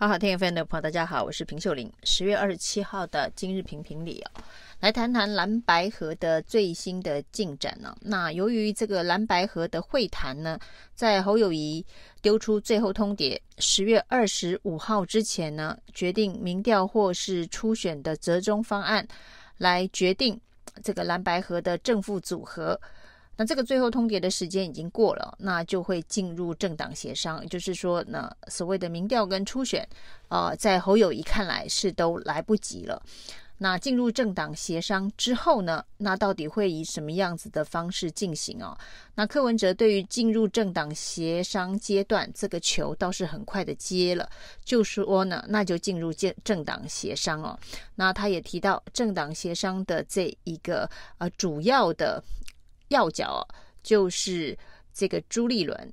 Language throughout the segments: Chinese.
好好听 FM 的朋友，大家好，我是平秀玲。十月二十七号的今日评评里哦，来谈谈蓝白河的最新的进展呢、哦。那由于这个蓝白河的会谈呢，在侯友宜丢出最后通牒，十月二十五号之前呢，决定民调或是初选的折中方案，来决定这个蓝白河的正负组合。那这个最后通牒的时间已经过了，那就会进入政党协商。也就是说，那所谓的民调跟初选，呃，在侯友谊看来是都来不及了。那进入政党协商之后呢，那到底会以什么样子的方式进行哦？那柯文哲对于进入政党协商阶段，这个球倒是很快的接了，就说呢，那就进入政政党协商哦。那他也提到政党协商的这一个呃主要的。要角就是这个朱立伦、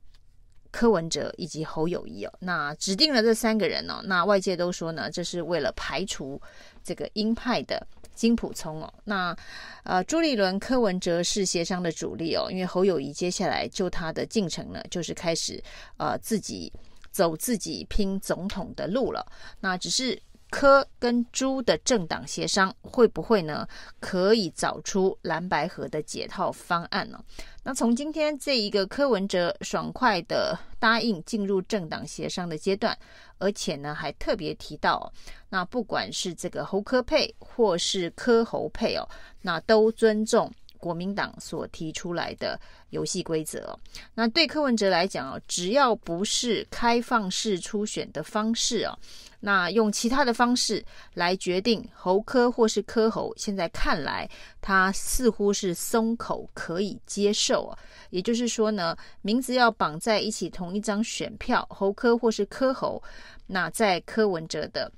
柯文哲以及侯友谊哦，那指定了这三个人哦，那外界都说呢，这是为了排除这个鹰派的金溥聪哦。那呃，朱立伦、柯文哲是协商的主力哦，因为侯友谊接下来就他的进程呢，就是开始呃自己走自己拼总统的路了。那只是。柯跟朱的政党协商会不会呢？可以找出蓝白合的解套方案呢？那从今天这一个柯文哲爽快的答应进入政党协商的阶段，而且呢还特别提到，那不管是这个侯柯配或是柯侯配哦，那都尊重。国民党所提出来的游戏规则，那对柯文哲来讲哦，只要不是开放式初选的方式哦，那用其他的方式来决定侯柯或是柯侯，现在看来他似乎是松口可以接受啊。也就是说呢，名字要绑在一起同一张选票，侯柯或是柯侯，那在柯文哲的。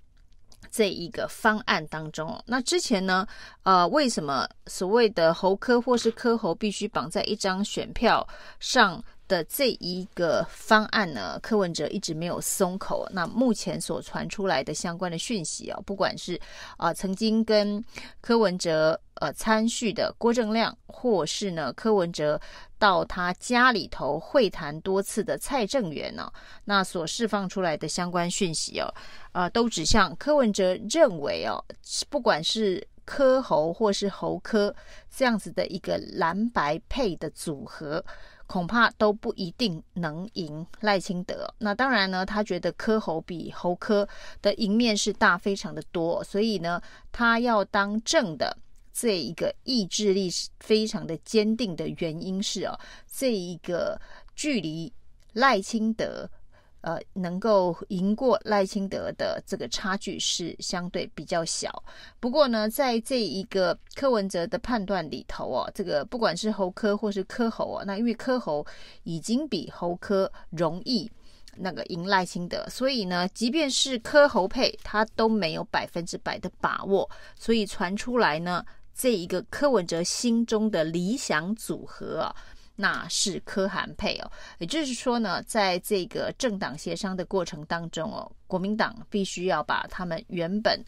这一个方案当中，那之前呢，呃，为什么所谓的猴科或是科猴必须绑在一张选票上的这一个方案呢？柯文哲一直没有松口。那目前所传出来的相关的讯息哦，不管是啊、曾经跟柯文哲呃参叙的郭正亮，或是呢柯文哲到他家里头会谈多次的蔡正元呢、那所释放出来的相关讯息哦、啊，呃，都指向柯文哲认为哦、不管是柯侯或是侯柯这样子的一个蓝白配的组合。恐怕都不一定能赢赖清德。那当然呢，他觉得柯侯比侯柯的赢面是大非常的多，所以呢，他要当正的这一个意志力是非常的坚定的原因是哦，这一个距离赖清德。呃，能够赢过赖清德的这个差距是相对比较小。不过呢，在这一个柯文哲的判断里头哦，这个不管是侯科或是柯侯啊，那因为柯侯已经比侯科容易那个赢赖清德，所以呢，即便是柯侯配，他都没有百分之百的把握。所以传出来呢，这一个柯文哲心中的理想组合啊。那是柯韩佩哦，也就是说呢，在这个政党协商的过程当中哦，国民党必须要把他们原本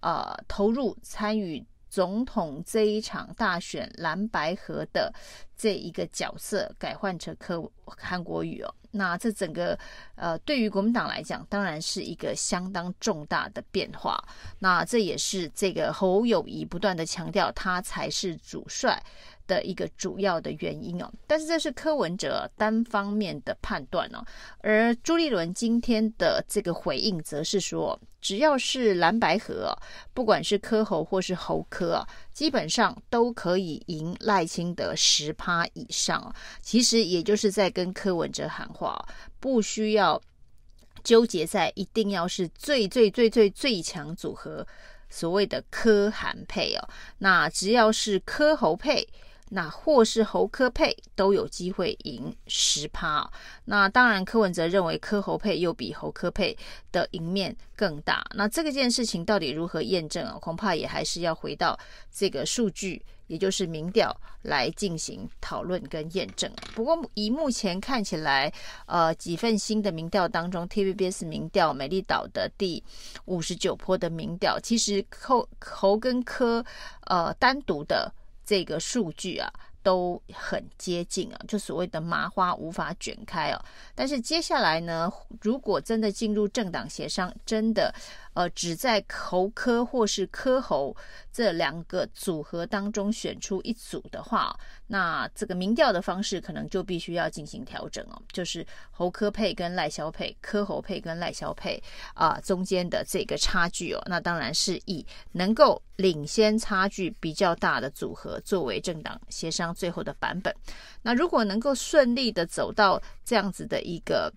呃投入参与总统这一场大选蓝白合的这一个角色改换成柯韩国瑜哦，那这整个呃对于国民党来讲，当然是一个相当重大的变化。那这也是这个侯友谊不断的强调，他才是主帅。的一个主要的原因哦，但是这是柯文哲单方面的判断哦，而朱立伦今天的这个回应则是说，只要是蓝白合，不管是柯侯或是侯柯，基本上都可以赢赖清德十趴以上。其实也就是在跟柯文哲喊话，不需要纠结在一定要是最最最最最强组合，所谓的柯韩配哦，那只要是柯侯配。那或是侯科配都有机会赢十趴，那当然柯文哲认为柯侯配又比侯科配的赢面更大。那这个件事情到底如何验证啊？恐怕也还是要回到这个数据，也就是民调来进行讨论跟验证。不过以目前看起来，呃，几份新的民调当中，TVBS 民调美丽岛的第五十九波的民调，其实侯侯跟柯呃单独的。这个数据啊，都很接近啊，就所谓的麻花无法卷开啊。但是接下来呢，如果真的进入政党协商，真的。呃，只在侯柯或是柯侯这两个组合当中选出一组的话，那这个民调的方式可能就必须要进行调整哦，就是侯柯配跟赖萧配，柯侯配跟赖萧配啊、中间的这个差距哦，那当然是以能够领先差距比较大的组合作为政党协商最后的版本。那如果能够顺利的走到这样子的一个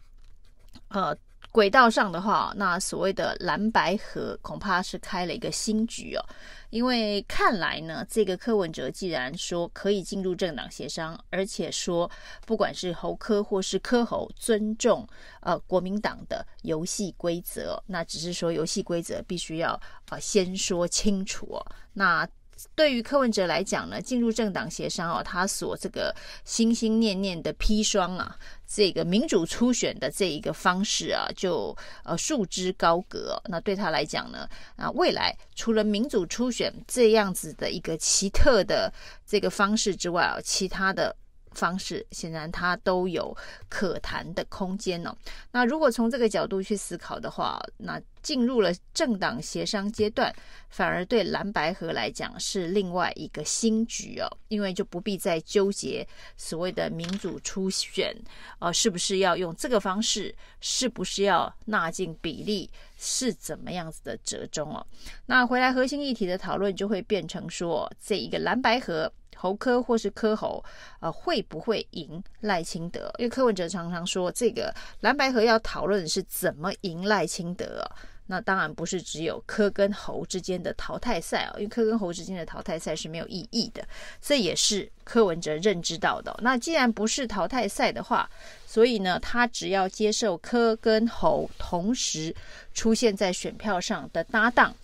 呃。轨道上的话，那所谓的蓝白合恐怕是开了一个新局哦。因为看来呢，这个柯文哲既然说可以进入政党协商，而且说不管是侯柯或是柯侯，尊重呃国民党的游戏规则，那只是说游戏规则必须要呃先说清楚哦。那对于柯文哲来讲呢，进入政党协商哦，他所这个心心念念的砒霜啊。这个民主初选的这一个方式啊，就呃束之高阁。那对他来讲呢，啊，未来除了民主初选这样子的一个奇特的这个方式之外啊，其他的。方式显然它都有可谈的空间哦。那如果从这个角度去思考的话，那进入了政党协商阶段，反而对蓝白合来讲是另外一个新局哦，因为就不必再纠结所谓的民主初选，呃，是不是要用这个方式，是不是要纳进比例，是怎么样子的折中哦。那回来核心议题的讨论就会变成说，这一个蓝白合。侯柯或是柯侯，呃，会不会赢赖清德？因为柯文哲常常说，这个蓝白合要讨论的是怎么赢赖清德啊。那当然不是只有柯跟侯之间的淘汰赛啊，因为柯跟侯之间的淘汰赛是没有意义的，这也是柯文哲认知到的。那既然不是淘汰赛的话，所以呢，他只要接受柯跟侯同时出现在选票上的搭档。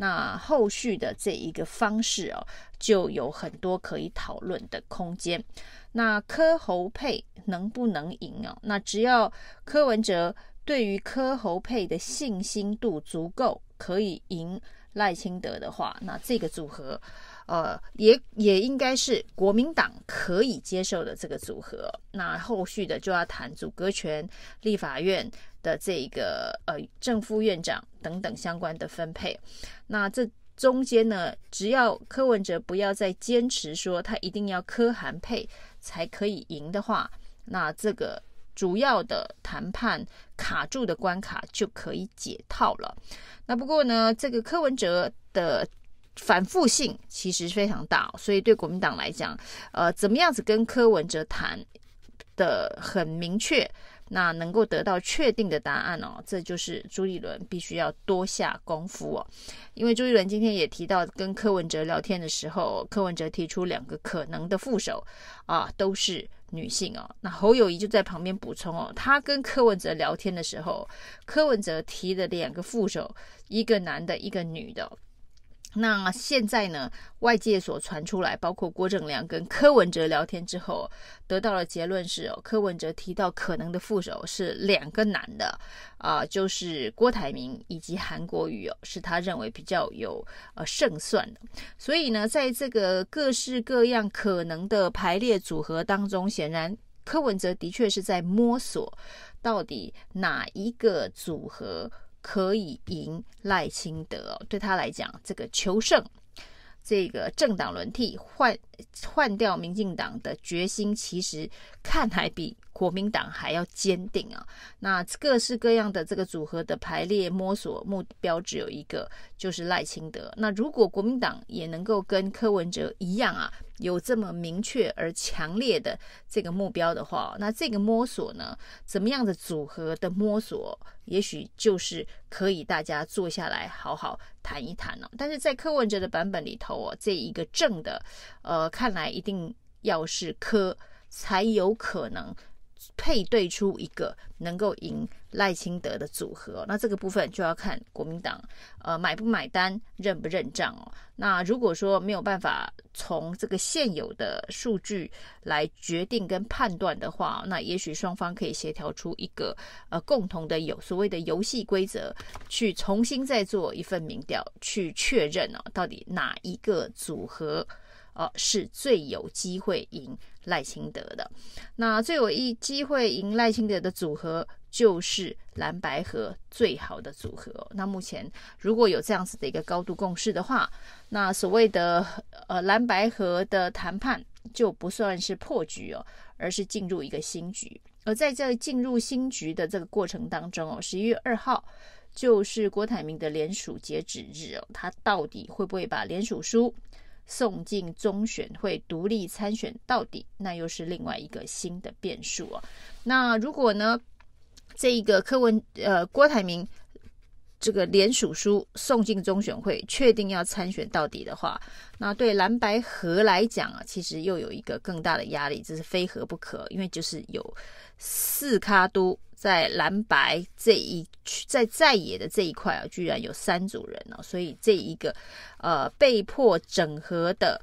那后续的这一个方式哦，就有很多可以讨论的空间。那柯侯配能不能赢哦？那只要柯文哲对于柯侯配的信心度足够，可以赢赖清德的话，那这个组合，呃，也也应该是国民党可以接受的这个组合。那后续的就要谈组阁权、立法院。的这个呃正副院长等等相关的分配，那这中间呢，只要柯文哲不要再坚持说他一定要柯韩配才可以赢的话，那这个主要的谈判卡住的关卡就可以解套了。那不过呢，这个柯文哲的反复性其实非常大，所以对国民党来讲，呃，怎么样子跟柯文哲谈的很明确。那能够得到确定的答案哦，这就是朱立伦必须要多下功夫哦。因为朱立伦今天也提到，跟柯文哲聊天的时候，柯文哲提出两个可能的副手啊，都是女性哦。那侯友谊就在旁边补充哦，他跟柯文哲聊天的时候，柯文哲提的两个副手，一个男的，一个女的。那现在呢，外界所传出来，包括郭正亮跟柯文哲聊天之后，得到的结论是哦，柯文哲提到可能的副手是两个男的啊、就是郭台铭以及韩国瑜哦，是他认为比较有呃胜算的。所以呢，在这个各式各样可能的排列组合当中，显然柯文哲的确是在摸索到底哪一个组合。可以赢赖清德，对他来讲，这个求胜，这个政党轮替换换掉民进党的决心，其实看来比国民党还要坚定啊。那各式各样的这个组合的排列摸索目标只有一个，就是赖清德。那如果国民党也能够跟柯文哲一样啊。有这么明确而强烈的这个目标的话，那这个摸索呢，怎么样的组合的摸索，也许就是可以大家坐下来好好谈一谈了。但是在柯文哲的版本里头哦，这一个正的，呃，看来一定要是柯才有可能。配对出一个能够赢赖清德的组合，那这个部分就要看国民党呃买不买单、认不认账哦。那如果说没有办法从这个现有的数据来决定跟判断的话，那也许双方可以协调出一个呃共同的有所谓的游戏规则，去重新再做一份民调，去确认哦，到底哪一个组合。呃，是最有机会赢赖清德的。那最有一机会赢赖清德的组合，就是蓝白合最好的组合。那目前如果有这样子的一个高度共识的话，那所谓的呃蓝白合的谈判就不算是破局哦，而是进入一个新局。而在这进入新局的这个过程当中哦，十一月二号就是郭台铭的联署截止日哦，他到底会不会把联署书送进中选会独立参选到底？那又是另外一个新的变数哦。那如果呢，这一个柯文呃郭台铭这个联署书送进中选会，确定要参选到底的话，那对蓝白合来讲啊，其实又有一个更大的压力，这是非合不可，因为就是有四咖都在蓝白这一区，在在野的这一块啊，居然有三组人呢、啊，所以这一个呃被迫整合的。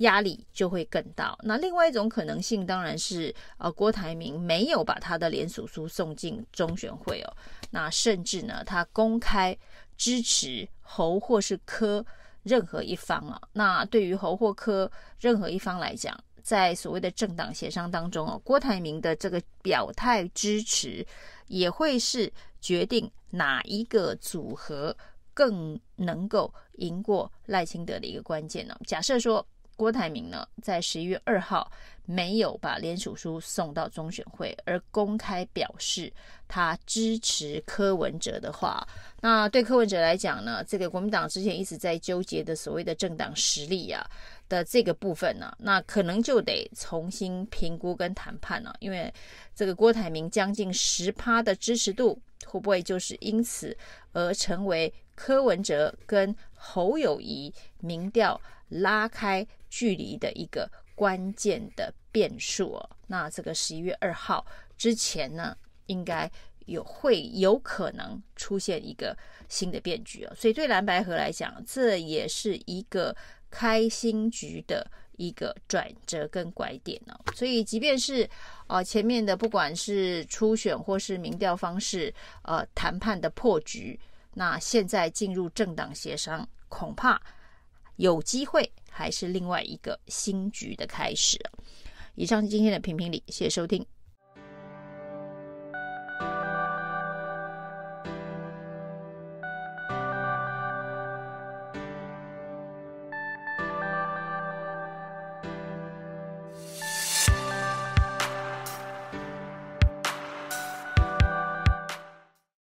压力就会更大。那另外一种可能性当然是，呃，郭台铭没有把他的联署书送进中选会哦。那甚至呢，他公开支持侯或是柯任何一方啊。那对于侯或柯任何一方来讲，在所谓的政党协商当中哦，郭台铭的这个表态支持，也会是决定哪一个组合更能够赢过赖清德的一个关键呢。假设说。郭台铭呢，在十一月二号没有把联署书送到中选会，而公开表示他支持柯文哲的话，那对柯文哲来讲呢，这个国民党之前一直在纠结的所谓的政党实力啊的这个部分呢、那可能就得重新评估跟谈判了、因为这个郭台铭将近十趴的支持度，会不会就是因此而成为柯文哲跟侯友谊民调拉开距离的一个关键的变数哦，那这个十一月二号之前呢，应该有会有可能出现一个新的变局哦，所以对蓝白河来讲，这也是一个开新局的一个转折跟拐点哦。所以即便是呃前面的不管是初选或是民调方式呃谈判的破局，那现在进入政党协商，恐怕有机会。还是另外一个新局的开始。以上是今天的评评理，谢谢收听。